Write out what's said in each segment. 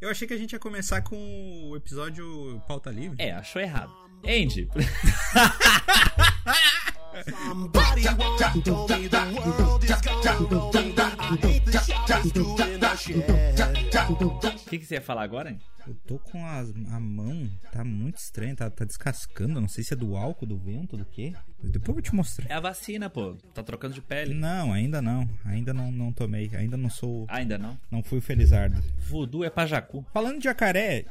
Eu achei que a gente ia começar com o episódio pauta livre. É, achou errado. Andy. O que, que você ia falar agora? hein? Eu tô com a, a mão, tá muito estranha, tá, tá descascando. Não sei se é do álcool, do vento, do quê. Depois eu vou te mostrar. É a vacina, pô. Tá trocando de pele. Não, ainda não. Ainda não, não tomei. Ainda não sou. Ainda não. Não fui o Felizardo. Voodoo é pra jacu. Falando de jacaré,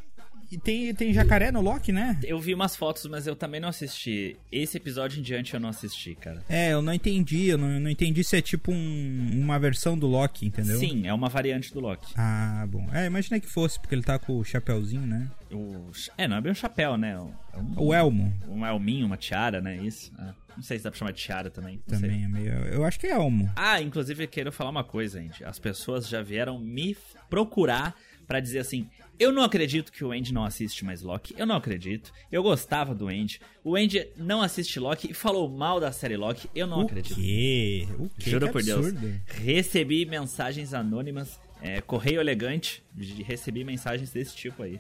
e tem, tem jacaré no Loki, né? Eu vi umas fotos, mas eu também não assisti. Esse episódio em diante eu não assisti, cara. É, eu não entendi. Eu não, eu não entendi se é tipo um- uma versão do Loki, entendeu? Sim, é uma variante do Loki. Ah, bom. É, imaginei que fosse, porque ele tá com o chapéuzinho, né? O... É, não é bem um chapéu, né? É um, O elmo um elminho, uma tiara, né? Isso. Ah, não sei se dá pra chamar de tiara também. Não sei. também é meio. Eu acho que é elmo. Ah, inclusive eu quero falar uma coisa, gente. As pessoas já vieram me procurar pra dizer assim: eu não acredito que o Andy não assiste mais Loki. Eu não acredito. Eu gostava do Andy. O Andy não assiste Loki e falou mal da série Loki. Eu não o acredito. quê? O quê? Juro Que por Deus. absurdo. Recebi mensagens anônimas, é, correio elegante, de- recebi mensagens desse tipo aí.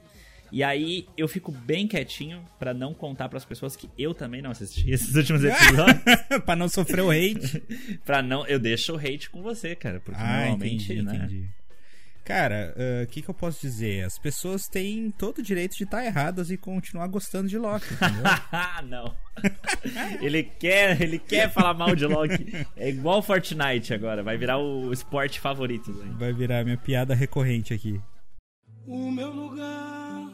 E aí eu fico bem quietinho pra não contar pras pessoas que eu também não assisti esses últimos episódios. pra não sofrer o hate. pra não, eu deixo o hate com você, cara, porque ah, normalmente, entendi, né? entendi. Cara, ah, o que, que eu posso dizer? As pessoas têm todo o direito de estar erradas e continuar gostando de Loki, entendeu? Não. ele quer, ele quer falar mal de Loki. É igual Fortnite agora, vai virar o esporte favorito. Né? Vai virar minha piada recorrente aqui. O meu lugar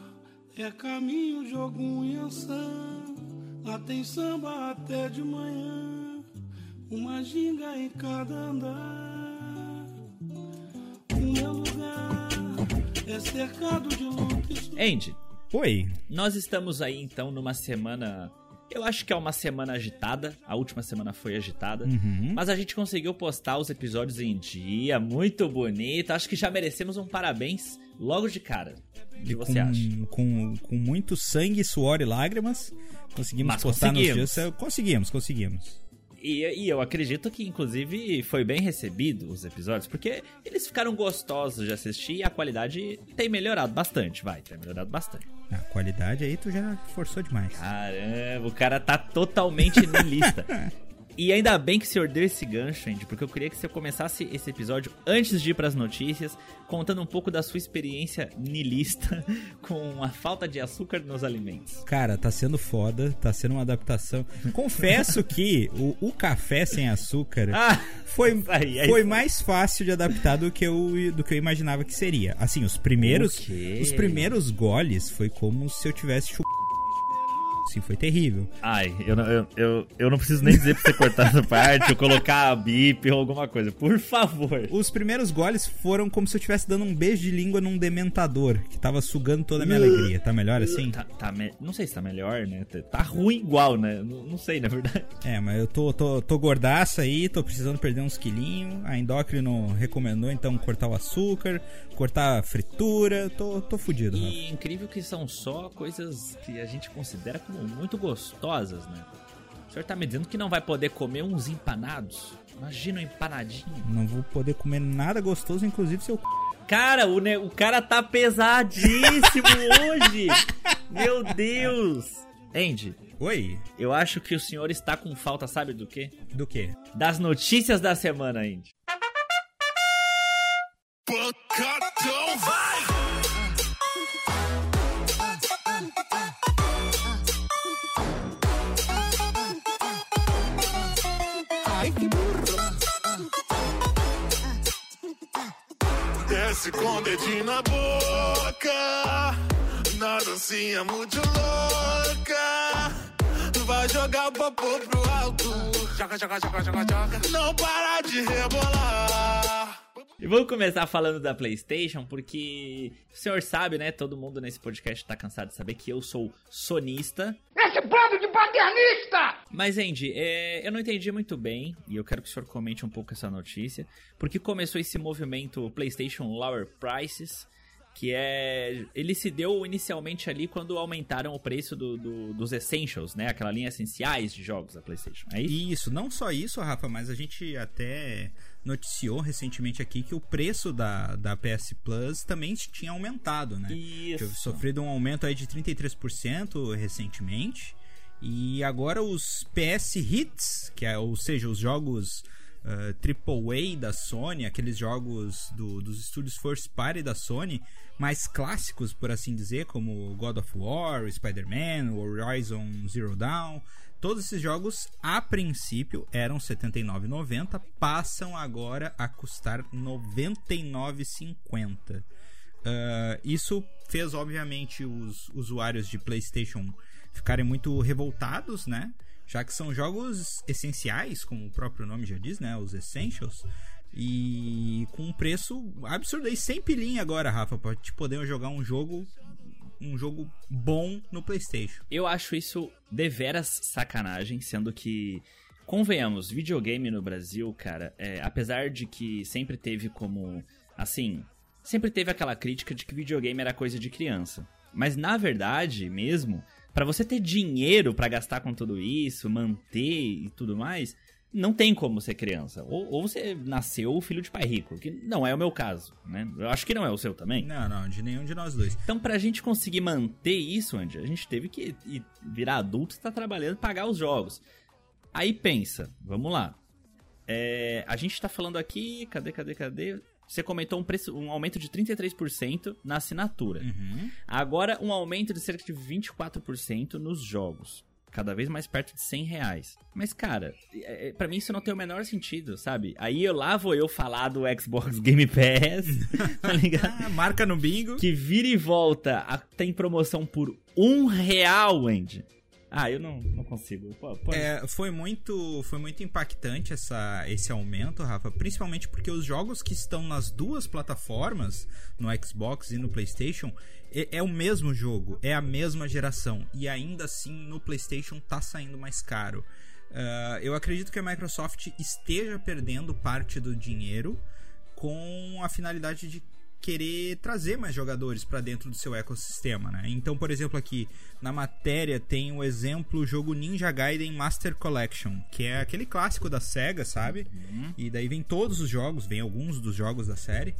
é caminho, jogo e anção. Lá tem samba até de manhã, uma ginga em cada andar. O meu lugar é cercado de luta sol- Andy, Oi. Nós estamos aí então numa semana. Eu acho que é uma semana agitada. A última semana foi agitada. Uhum. Mas a gente conseguiu postar os episódios em dia. Muito bonito. Acho que já merecemos um parabéns logo de cara. O que você com, acha? Com, com muito sangue, suor e lágrimas, conseguimos Mas postar conseguimos. nos dias. Conseguimos, conseguimos. E, e eu acredito que, inclusive, foi bem recebido os episódios, porque eles ficaram gostosos de assistir e a qualidade tem melhorado bastante, vai, tem melhorado bastante. A qualidade aí tu já forçou demais. Caramba, o cara tá totalmente niilista. E ainda bem que o senhor deu esse gancho, Andy, porque eu queria que você começasse esse episódio antes de ir pras notícias, contando um pouco da sua experiência niilista com a falta de açúcar nos alimentos. Cara, tá sendo foda, tá sendo uma adaptação. Confesso que o, o café sem açúcar Ah, foi, aí, é foi mais fácil de adaptar do que, eu, do que eu imaginava que seria. Assim, os primeiros, os primeiros goles foi como se eu tivesse chupado. Assim, foi terrível. Ai, eu não, eu, eu, eu não preciso nem dizer pra você cortar essa parte ou colocar a bip ou alguma coisa. Por favor. Os primeiros goles foram como se eu estivesse dando um beijo de língua num dementador, que tava sugando toda a minha alegria. Tá melhor assim? Tá, tá me- Não sei se tá melhor, né? Tá- Tá ruim igual, né? Não, não sei, na verdade. É, mas eu tô, tô, tô gordaço aí, tô precisando perder uns quilinhos. A endócrino recomendou então cortar o açúcar, cortar a fritura. Tô, tô fudido, Rafa. E incrível que são só coisas que a gente considera como muito gostosas, né? O senhor tá me dizendo que não vai poder comer uns empanados? Imagina um empanadinho. Não vou poder comer nada gostoso, inclusive seu c... Cara, o, ne- o cara tá pesadíssimo hoje! Meu Deus! Andy, Oi? eu acho que o senhor está com falta, sabe do quê? Do quê? Das notícias da semana, Andy. Pancadão Desce com o dedinho na boca, na dancinha muito louca. Vai jogar o popô pro alto. Joga, joga, joga, joga, joga. Não para de rebolar. E vamos começar falando da PlayStation, porque o senhor sabe, né? Todo mundo nesse podcast tá cansado de saber que eu sou sonista. Esse bando de paternista! Mas, Andy, é, eu não entendi muito bem, e eu quero que o senhor comente um pouco essa notícia, porque começou esse movimento PlayStation Lower Prices, Que é. Ele se deu inicialmente ali quando aumentaram o preço do, do- dos Essentials, né? Aquela linha essenciais de jogos da PlayStation. É isso? Isso, não só isso, Rafa, mas a gente até noticiou recentemente aqui que o preço da, da PS Plus também tinha aumentado, né? Tinha Isso. sofrido um aumento aí de 33% recentemente. E agora os PS Hits, que é, ou seja, os jogos ah, AAA da Sony, aqueles jogos do- dos estúdios First Party da Sony, mais clássicos, por assim dizer, como God of War, Spider-Man, Horizon Zero Dawn, todos esses jogos, a princípio, eram R$ 79,90, passam agora a custar R$ 99,50. Ah, isso fez, obviamente, os usuários de PlayStation ficarem muito revoltados, né? Já que são jogos essenciais, como o próprio nome já diz, né? Os Essentials. E com um preço absurdo aí, sem pilinha agora, Rafa, pra te poder jogar um jogo um jogo bom no PlayStation. Eu acho isso deveras sacanagem, sendo que, convenhamos, videogame no Brasil, cara, é, apesar de que sempre teve como. Assim, sempre teve aquela crítica de que videogame era coisa de criança. Mas na verdade, mesmo, pra você ter dinheiro pra gastar com tudo isso, manter e tudo mais, não tem como ser criança. Ou, ou você nasceu filho de pai rico, que não é o meu caso, né? Eu acho que não é o seu também. Não, não, de nenhum de nós dois. Então, pra gente conseguir manter isso, Andy, a gente teve que ir- virar adulto e estar trabalhando e pagar os jogos. Aí pensa, vamos lá. É, a gente tá falando aqui, cadê, cadê, cadê? Você comentou um, preço, um aumento de 33% na assinatura. Uhum. Agora, um aumento de cerca de 24% nos jogos. Cada vez mais perto de 100 reais. Mas, cara, é, é, pra mim isso não tem o menor sentido, sabe? Aí eu lá vou eu falar do Xbox Game Pass, tá ligado? Ah, marca no bingo. que vira e volta a, tem promoção por um real, Andy. Ah, eu não, não consigo. Pô, É, foi muito, foi muito impactante essa, esse aumento, Rafa, principalmente porque os jogos que estão nas duas plataformas, no Xbox e no PlayStation, é, é o mesmo jogo, é a mesma geração e ainda assim no PlayStation tá saindo mais caro. Ah, eu acredito que a Microsoft esteja perdendo parte do dinheiro com a finalidade de querer trazer mais jogadores para dentro do seu ecossistema, né? Então, por exemplo, aqui na matéria tem o exemplo o jogo Ninja Gaiden Master Collection, que é aquele clássico da Sega, sabe? E daí vem todos os jogos, vem alguns dos jogos da série.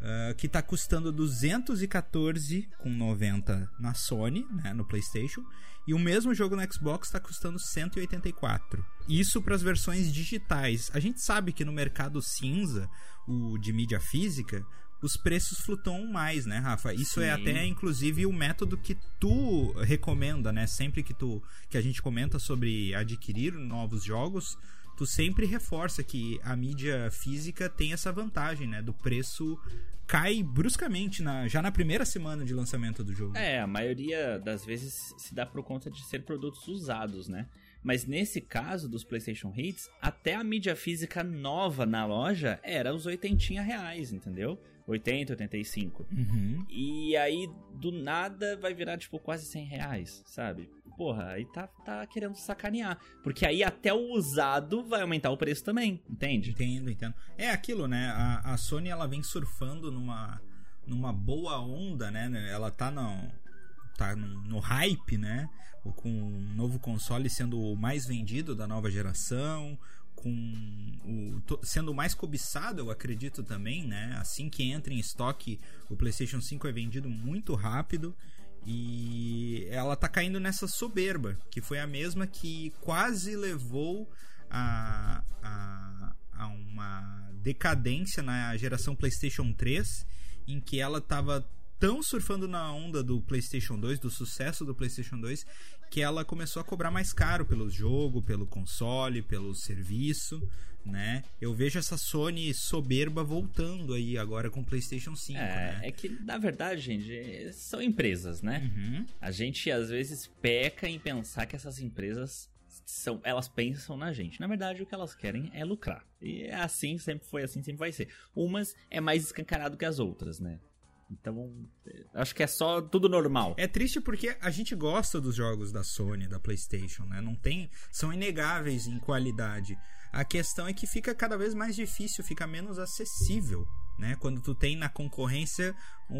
ah, que tá custando 214,90 na Sony, né, no PlayStation, e o mesmo jogo no Xbox tá custando 184. Isso para as versões digitais. A gente sabe que no mercado cinza, o de mídia física, os preços flutuam mais, né, Rafa? Isso é Sim. até inclusive o método que tu recomenda, né? Sempre que tu que a gente comenta sobre adquirir novos jogos, tu sempre reforça que a mídia física tem essa vantagem, né? Do preço cai bruscamente na, já na primeira semana de lançamento do jogo. É, a maioria das vezes se dá por conta de ser produtos usados, né? Mas nesse caso dos PlayStation Hits, até a mídia física nova na loja era os 80 reais, entendeu? 80, 85. Uhum. E aí, do nada, vai virar, tipo, quase 100 reais, sabe? Porra, aí tá, tá querendo sacanear. Porque aí até o usado vai aumentar o preço também, entende? Entendo, entendo. É aquilo, né? A, a Sony ela vem surfando numa, numa boa onda, né? Ela tá no, tá no, hype, né? Com o novo console sendo o mais vendido da nova geração, com o sendo o mais cobiçado, eu acredito também, né? Assim que entra em estoque, o PlayStation 5 é vendido muito rápido. E ela tá caindo nessa soberba, que foi a mesma que quase levou a, a, a uma decadência na geração PlayStation 3, em que ela tava tão surfando na onda do PlayStation 2, do sucesso do PlayStation 2, que ela começou a cobrar mais caro pelo jogo, pelo console, pelo serviço, né? Eu vejo essa Sony soberba voltando aí agora com o PlayStation 5, É, né? é que, na verdade, gente, são empresas, né? Uhum. A gente, às vezes, peca em pensar que essas empresas são, elas pensam na gente. Na verdade, o que elas querem é lucrar. E é assim, sempre foi assim, sempre vai ser. Umas é mais escancarado que as outras, né? Então, é, acho que é só tudo normal. É triste porque a gente gosta dos jogos da Sony, da PlayStation, né? Não tem, são inegáveis em qualidade. A questão é que fica cada vez mais difícil, fica menos acessível, né? Quando tu tem na concorrência,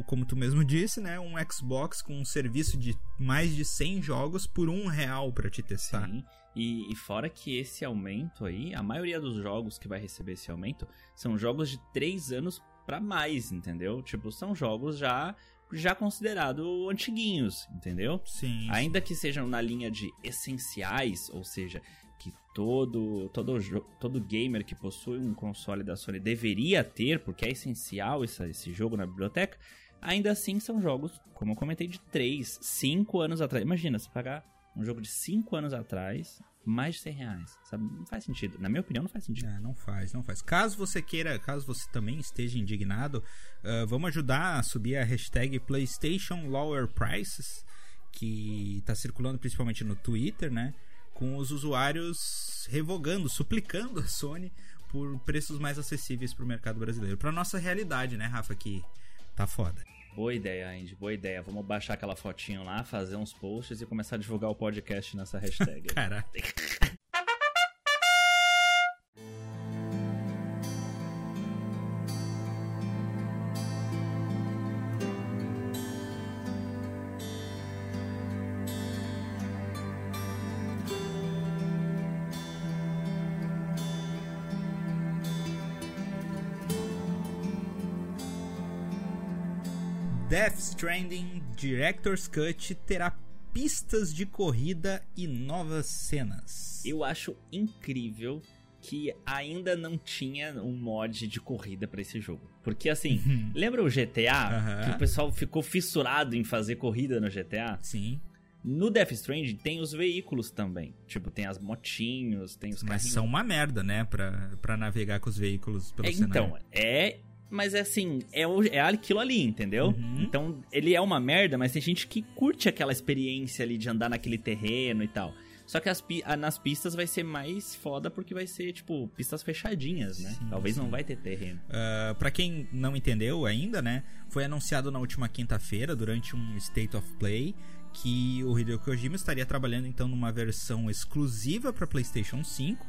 como tu mesmo disse, né? Um Xbox com um serviço de mais de 100 jogos por um real pra te testar. Sim. E, e fora que esse aumento aí, a maioria dos jogos que vai receber esse aumento são jogos de 3 anos pra mais, entendeu? Tipo, são jogos já já considerados antiguinhos, entendeu? Sim. Ainda que sejam na linha de essenciais, ou seja, que todo todo todo gamer que possui um console da Sony deveria ter, porque é essencial essa- esse jogo na biblioteca, ainda assim são jogos, como eu comentei, de 3, 5 anos atrás. Imagina, você pagar um jogo de 5 anos atrás, mais de 100 reais, sabe? Não faz sentido. Na minha opinião, não faz sentido. É, não faz, não faz. Caso você queira, caso você também esteja indignado, ah, vamos ajudar a subir a hashtag PlayStation Lower Prices, que está circulando principalmente no Twitter, né? Com os usuários revogando, suplicando a Sony por preços mais acessíveis para o mercado brasileiro. Para nossa realidade, né, Rafa? Que tá foda. Boa ideia, Andy, boa ideia. Vamos baixar aquela fotinho lá, fazer uns posts e começar a divulgar o podcast nessa hashtag. Caraca. Stranding Director's Cut terá pistas de corrida e novas cenas. Eu acho incrível que ainda não tinha um mod de corrida pra esse jogo. Porque assim, lembra o GTA? Aham. Que o pessoal ficou fissurado em fazer corrida no GTA? Sim, No Death Stranding tem os veículos também. Tipo, tem as motinhos, tem os mas carrinhos. são uma merda, né? Pra, pra navegar com os veículos pelo É, cenário. então, é. Mas é assim, é, o- é aquilo ali, entendeu? Uhum. Então, ele é uma merda, mas tem gente que curte aquela experiência ali de andar naquele terreno e tal. Só que as nas pistas vai ser mais foda porque vai ser, tipo, pistas fechadinhas, né? Sim, Talvez não sim. vai ter terreno. Uh, para quem não entendeu ainda, né, foi anunciado na última quinta-feira, durante um State of Play, que o Hideo Kojima estaria trabalhando então numa versão exclusiva para PlayStation 5,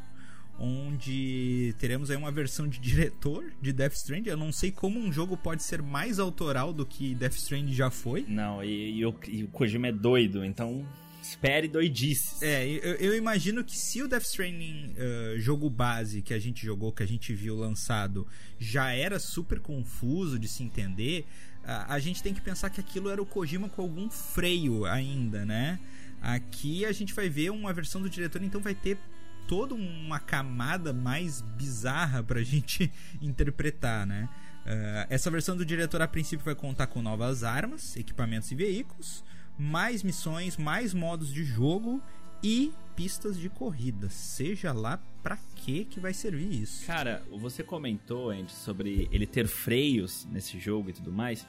onde teremos aí uma versão de diretor de Death Stranding. Eu não sei como um jogo pode ser mais autoral do que Death Stranding já foi. Não, e, e o, e o Kojima é doido, então espere doidices. É, eu, eu imagino que se o Death Stranding uh, jogo base que a gente jogou, que a gente viu lançado, já era super confuso de se entender, a, a gente tem que pensar que aquilo era o Kojima com algum freio ainda, né? Aqui a gente vai ver uma versão do diretor, então vai ter toda uma camada mais bizarra pra gente interpretar, né? Uh, essa versão do diretor a princípio vai contar com novas armas, equipamentos e veículos, mais missões, mais modos de jogo e pistas de corrida. Seja lá pra que que vai servir isso. Cara, você comentou, sobre ele ter freios nesse jogo e tudo mais.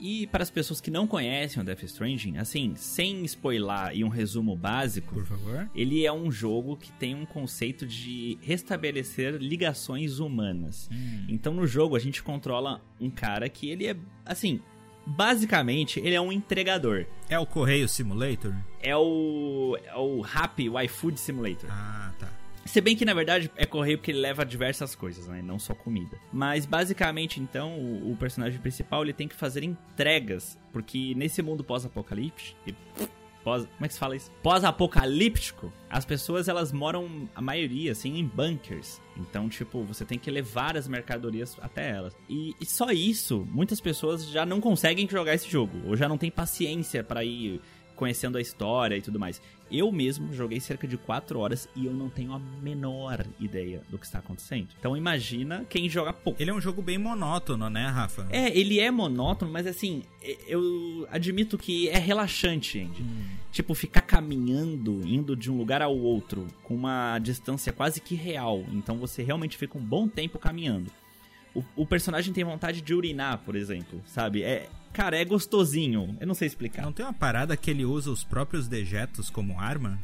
E para as pessoas que não conhecem o Death Stranding, assim, sem spoiler e um resumo básico, Por favor. ele é um jogo que tem um conceito de restabelecer ligações humanas. Hum. Então no jogo a gente controla um cara que ele é, assim, basicamente ele é um entregador. É o Correio Simulator? É o, é o Happy o iFood Simulator. Ah, tá. Se bem que na verdade é correio porque ele leva diversas coisas, né? Não só comida. Mas basicamente então o, o personagem principal ele tem que fazer entregas, porque nesse mundo pós-apocalíptico, pós, como é que se fala isso? Pós-apocalíptico, as pessoas elas moram a maioria assim em bunkers. Então tipo você tem que levar as mercadorias até elas. E, e só isso, muitas pessoas já não conseguem jogar esse jogo ou já não tem paciência para ir conhecendo a história e tudo mais. Eu mesmo joguei cerca de 4 horas e eu não tenho a menor ideia do que está acontecendo. Então imagina quem joga pouco. Ele é um jogo bem monótono, né, Rafa? É, ele é monótono, mas assim, eu admito que é relaxante, Andy. Tipo, ficar caminhando, indo de um lugar ao outro, com uma distância quase que real. Então você realmente fica um bom tempo caminhando. O, o personagem tem vontade de urinar, por exemplo, sabe? É, cara, é gostosinho. Eu não sei explicar. Não tem uma parada que ele usa os próprios dejetos como arma?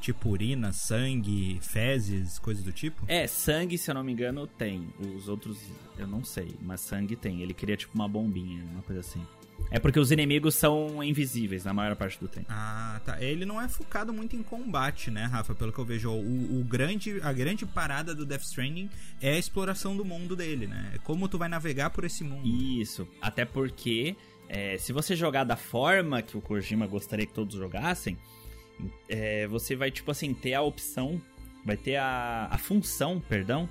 Tipo urina, sangue, fezes, coisas do tipo? É, sangue, se eu não me engano, tem. Os outros, eu não sei, mas sangue tem. Ele queria tipo uma bombinha, uma coisa assim. É porque os inimigos são invisíveis na maior parte do tempo. Ah, tá. Ele não é focado muito em combate, né, Rafa? Pelo que eu vejo, o, o grande, a grande parada do Death Stranding é a exploração do mundo dele, né? É como tu vai navegar por esse mundo. Isso. Até porque, é, se você jogar da forma que o Kojima gostaria que todos jogassem, é, você vai, tipo assim, ter a opção, vai ter a, a função, perdão,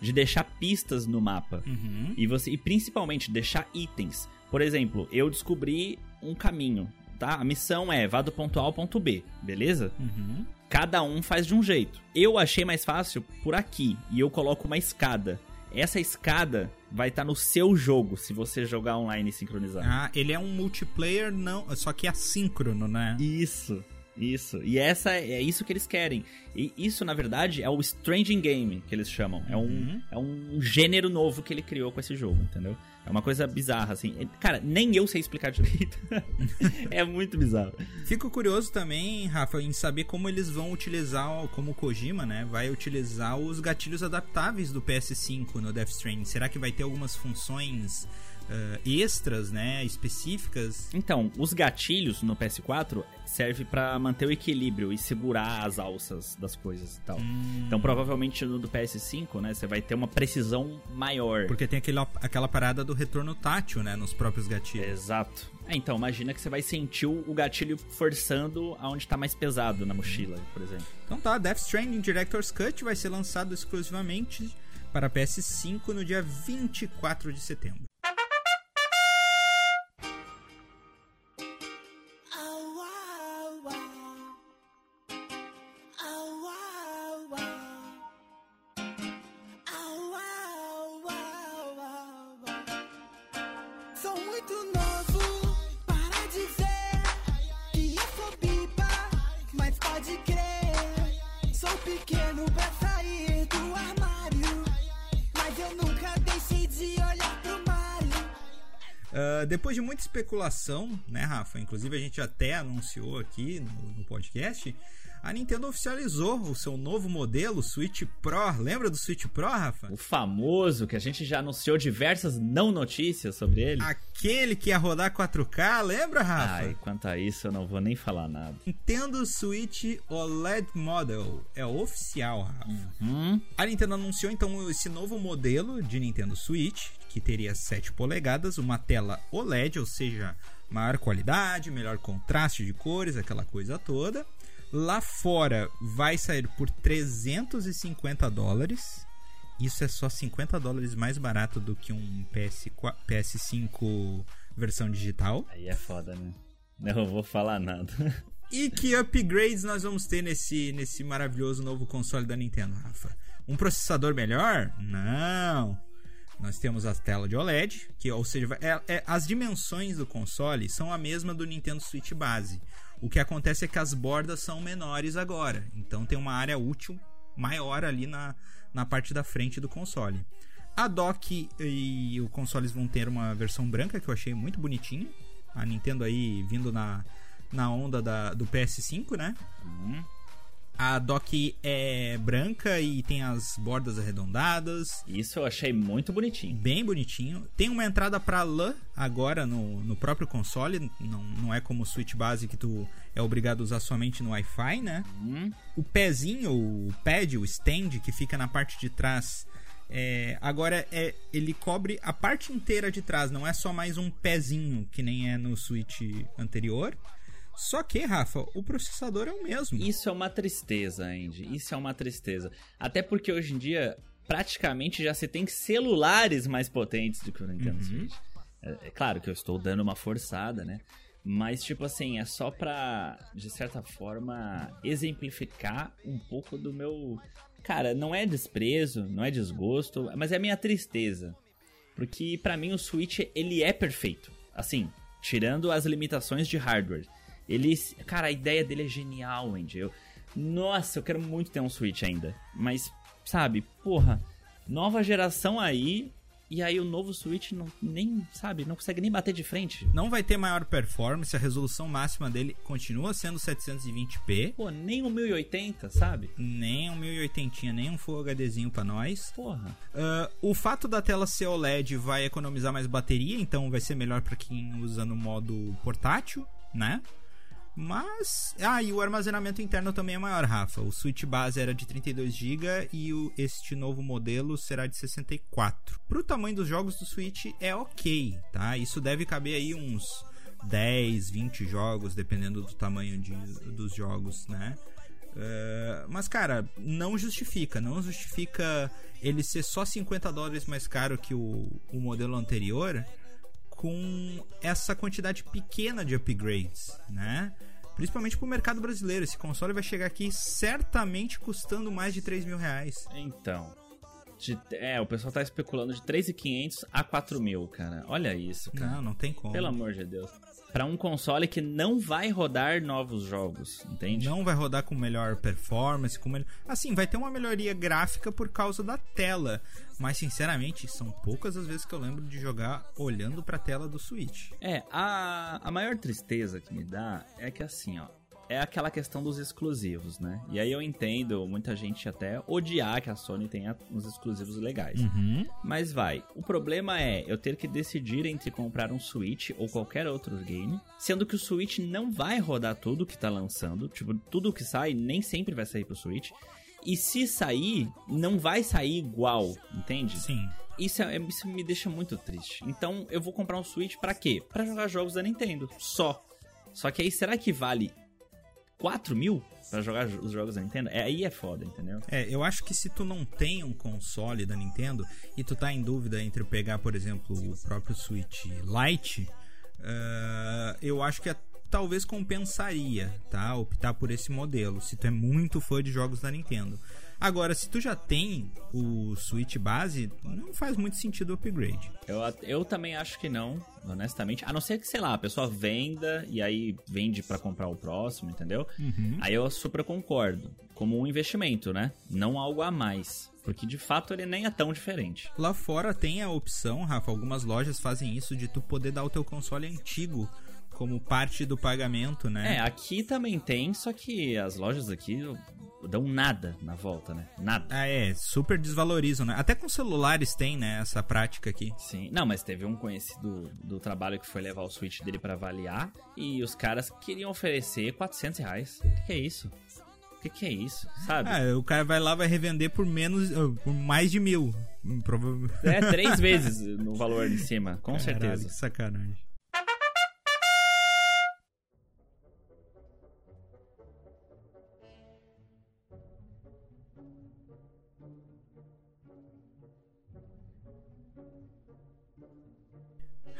de deixar pistas no mapa. Uhum. E você e principalmente deixar itens. Por exemplo, eu descobri um caminho, tá? A missão é vá do ponto A ao ponto B, beleza? Uhum. Cada um faz de um jeito. Eu achei mais fácil por aqui e eu coloco uma escada. Essa escada vai estar no seu jogo se você jogar online e sincronizar. Ah, ele é um multiplayer, não, só que assíncrono, né? Isso. Isso. E essa é isso que eles querem. E isso, na verdade, é o Stranging Game que eles chamam. É um, Uhum. é um gênero novo que ele criou com esse jogo, entendeu? É uma coisa bizarra, assim. Cara, nem eu sei explicar direito. é muito bizarro. Fico curioso também, Rafa, em saber como eles vão utilizar, como o Kojima, né, vai utilizar os gatilhos adaptáveis do PS5 no Death Stranding. Será que vai ter algumas funções ah, extras, né, específicas? Então, os gatilhos no PS4 servem pra manter o equilíbrio e segurar as alças das coisas e tal. Então, provavelmente no do PS5, né, você vai ter uma precisão maior. Porque tem aquele, aquela parada do retorno tátil, né, nos próprios gatilhos. Exato. É, então, imagina que você vai sentir o o gatilho forçando aonde tá mais pesado na mochila, por exemplo. Então tá, Death Stranding Director's Cut vai ser lançado exclusivamente para PS5 no dia 24 de setembro. Ah, depois de muita especulação, né, Rafa? Inclusive a gente até anunciou aqui no, no podcast. A Nintendo oficializou o seu novo modelo, Switch Pro. Lembra do Switch Pro, Rafa? O famoso, que a gente já anunciou diversas não notícias sobre ele. Aquele que ia rodar 4K, lembra, Rafa? Ai, quanto a isso eu não vou nem falar nada. Nintendo Switch OLED Model é oficial, Rafa. Hum? A Nintendo anunciou então esse novo modelo de Nintendo Switch, que teria 7 polegadas, uma tela OLED, ou seja, maior qualidade, melhor contraste de cores, aquela coisa toda. Lá fora vai sair por 350 dólares. Isso é só 50 dólares mais barato do que um PS4, PS5 versão digital. Aí é foda, né? Não vou falar nada. E que upgrades nós vamos ter nesse, nesse maravilhoso novo console da Nintendo, Rafa? Um processador melhor? Não. Nós temos a tela de OLED, que, ou seja, é- é- as dimensões do console são a mesma do Nintendo Switch base. O que acontece é que as bordas são menores agora. Então tem uma área útil maior ali na, na parte da frente do console. A dock e o consoles vão ter uma versão branca que eu achei muito bonitinho. A Nintendo aí vindo na, na onda da, do PS5, né? A dock é branca e tem as bordas arredondadas. Isso eu achei muito bonitinho. Bem bonitinho. Tem uma entrada para LAN agora no, no próprio console. Não, não é como o Switch base que tu é obrigado a usar somente no Wi-Fi, né? Hum? O pezinho, o pad, o stand que fica na parte de trás. é, agora é, ele cobre a parte inteira de trás, não é só mais um pezinho que nem é no Switch anterior. Só que, Rafa, o processador é o mesmo. Isso é uma tristeza, Andy. Isso é uma tristeza. Até porque hoje em dia, praticamente já se tem celulares mais potentes do que o Nintendo Switch. É, é claro que eu estou dando uma forçada, né? Mas, tipo assim, é só pra, de certa forma, exemplificar um pouco do meu. Cara, não é desprezo, não é desgosto, mas é a minha tristeza. Porque pra mim o Switch, ele é perfeito. Assim, tirando as limitações de hardware. Ele, cara, a ideia dele é genial, Andy. Eu, nossa, eu quero muito ter um Switch ainda. Mas, sabe, porra, nova geração aí E aí o novo Switch não, nem, sabe, não consegue nem bater de frente. Não vai ter maior performance, a resolução máxima dele continua sendo 720p. Pô, nem o 1080, sabe? Nem um 1080, nem um Full HDzinho pra nós. Porra. Ah, o fato da tela ser OLED vai economizar mais bateria, então vai ser melhor pra quem usa no modo portátil, né? Mas. Ah, e o armazenamento interno também é maior, Rafa. O Switch base era de 32 GB e o, este novo modelo será de 64. Pro tamanho dos jogos do Switch é ok, tá? Isso deve caber aí uns 10, 20 jogos, dependendo do tamanho de, dos jogos, né? É, mas, cara, não justifica. Não justifica ele ser só 50 dólares mais caro que o, o modelo anterior com essa quantidade pequena de upgrades, né? Principalmente pro mercado brasileiro. Esse console vai chegar aqui certamente custando mais de 3 mil reais. Então. de- é, o pessoal tá especulando de 3.500 a 4.000, cara. Olha isso, cara. Não, não tem como. Pelo amor de Deus. Pra um console que não vai rodar novos jogos, entende? Não vai rodar com melhor performance, com melhor... Assim, vai ter uma melhoria gráfica por causa da tela. Mas, sinceramente, são poucas as vezes que eu lembro de jogar olhando pra tela do Switch. É, a, a maior tristeza que me dá é que assim, ó. É aquela questão dos exclusivos, né? E aí eu entendo muita gente até odiar que a Sony tenha uns exclusivos legais. Uhum. Mas vai. O problema é eu ter que decidir entre comprar um Switch ou qualquer outro game, sendo que o Switch não vai rodar tudo que tá lançando. Tipo, tudo que sai nem sempre vai sair pro Switch. E se sair, não vai sair igual, entende? Sim. Isso, é- isso me deixa muito triste. Então eu vou comprar um Switch pra quê? Pra jogar jogos da Nintendo. Só. Só que aí será que vale 4 mil pra jogar jo- os jogos da Nintendo? É, aí é foda, entendeu? É, eu acho que se tu não tem um console da Nintendo e tu tá em dúvida entre pegar, por exemplo, o próprio Switch Lite, ah, eu acho que é- talvez compensaria, tá? Optar por esse modelo, se tu é muito fã de jogos da Nintendo. Agora, se tu já tem o Switch base, não faz muito sentido o upgrade. Eu, eu também acho que não, honestamente. A não ser que, sei lá, a pessoa venda e aí vende pra comprar o próximo, entendeu? Aí eu super concordo. Como um investimento, né? Não algo a mais. Porque de fato ele nem é tão diferente. Lá fora tem a opção, Rafa, algumas lojas fazem isso de tu poder dar o teu console antigo como parte do pagamento, né? É, aqui também tem, só que as lojas aqui dão nada na volta, né? Nada. Ah, é, super desvalorizam, né? Até com celulares tem, né, essa prática aqui. Sim. Não, mas teve um conhecido do trabalho que foi levar o Switch dele pra avaliar e os caras queriam oferecer 400 reais. O que, que é isso? O que, que é isso? Sabe? Ah, o cara vai lá vai revender por menos, ah, por mais de mil. Hum, Provavelmente. É três vezes no valor em cima, com Caralho, certeza. que sacanagem.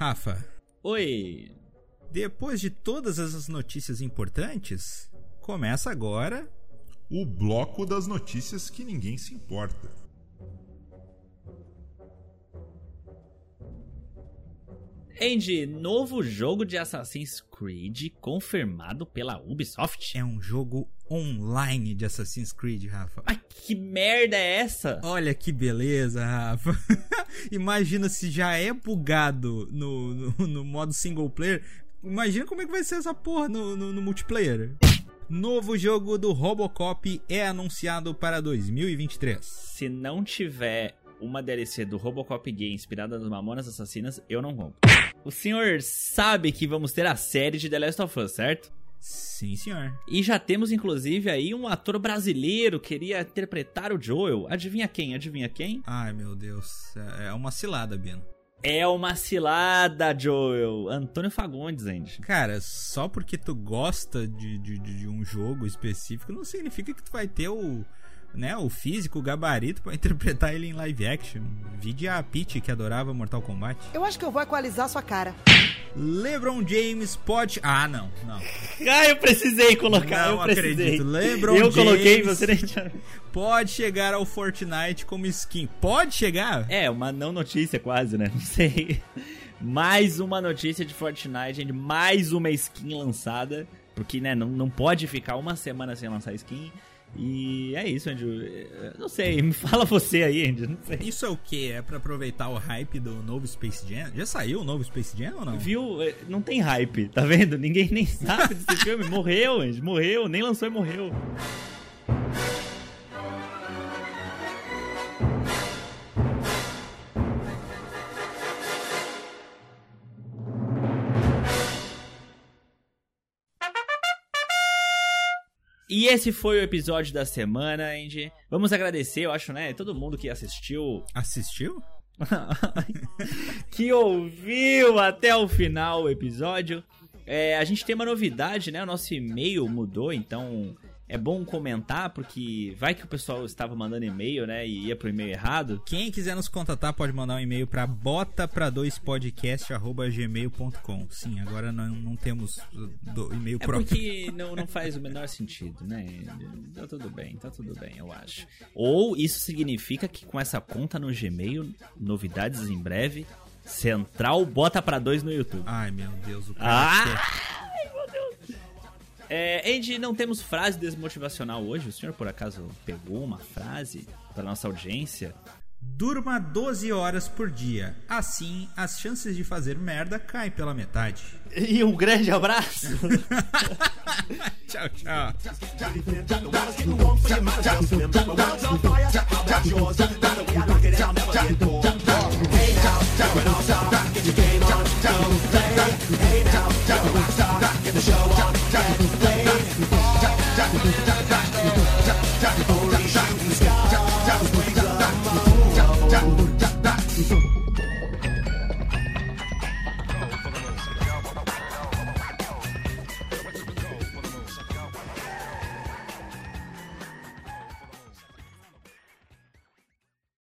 Rafa, Oi! depois de todas essas notícias importantes, começa agora O bloco das notícias que ninguém se importa. Andy, novo jogo de Assassin's Creed confirmado pela Ubisoft. é um jogo online de Assassin's Creed, Rafa. Mas que merda é essa? Olha que beleza, Rafa. Imagina se já é bugado no, no, no modo single player. Imagina como é que vai ser essa porra no, no, no multiplayer. Novo jogo do Robocop é anunciado para 2023. Se não tiver uma DLC do Robocop Gay inspirada nas Mamonas Assassinas, eu não compro. O senhor sabe que vamos ter a série de The Last of Us, certo? Sim, senhor. E já temos inclusive aí um ator brasileiro que queria interpretar o Joel. Adivinha quem? Adivinha quem? Ai, meu Deus. É é uma cilada, Bino. É uma cilada, Joel. Antônio Fagundes, Andy. Cara, só porque tu gosta de, de, de de um jogo específico não significa que tu vai ter o, né, o físico, o gabarito pra interpretar ele em live action. Vide a Peach que adorava Mortal Kombat. Eu acho que eu vou equalizar sua cara. LeBron James pode. Ah, não, não. Ah, eu precisei colocar, Não eu precisei. acredito. LeBron eu coloquei, James. você nem tinha... Pode chegar ao Fortnite como skin. Pode chegar? É, uma não notícia quase, né? Não sei. Mais uma notícia de Fortnite, gente. Mais uma skin lançada. Porque, né, não, não pode ficar uma semana sem lançar skin. E é isso, Andrew. Não sei, me fala você aí, Andrew. Isso é o que? É pra aproveitar o hype do novo Space Jam? Já saiu o novo Space Jam ou não? Viu? É, Não tem hype, tá vendo? Ninguém nem sabe desse filme. Morreu, Andrew. Morreu. Nem lançou e morreu. E esse foi o episódio da semana, Andy. Vamos agradecer, eu acho, né? Todo mundo que assistiu Assistiu? que ouviu até o final o episódio. É, a gente tem uma novidade, né? O nosso e-mail mudou, então é bom comentar, porque vai que o pessoal estava mandando e-mail, né? E ia pro e-mail errado. Quem quiser nos contatar pode mandar um e-mail para bota pra dois podcast@gmail.com. Sim, agora não, não temos uh, do- e-mail É próprio. porque não, não faz o menor sentido, né? Tá tudo bem, tá tudo bem, eu acho. Ou isso significa que com essa conta no Gmail, novidades em breve, Central bota pra dois no YouTube. Ai, meu Deus, o Ah! cara É, Andy, não temos frase desmotivacional hoje. O senhor por acaso pegou uma frase para nossa audiência? Durma 12 horas por dia. Assim, as chances de fazer merda caem pela metade. E um grande abraço. tchau, tchau. Daddy.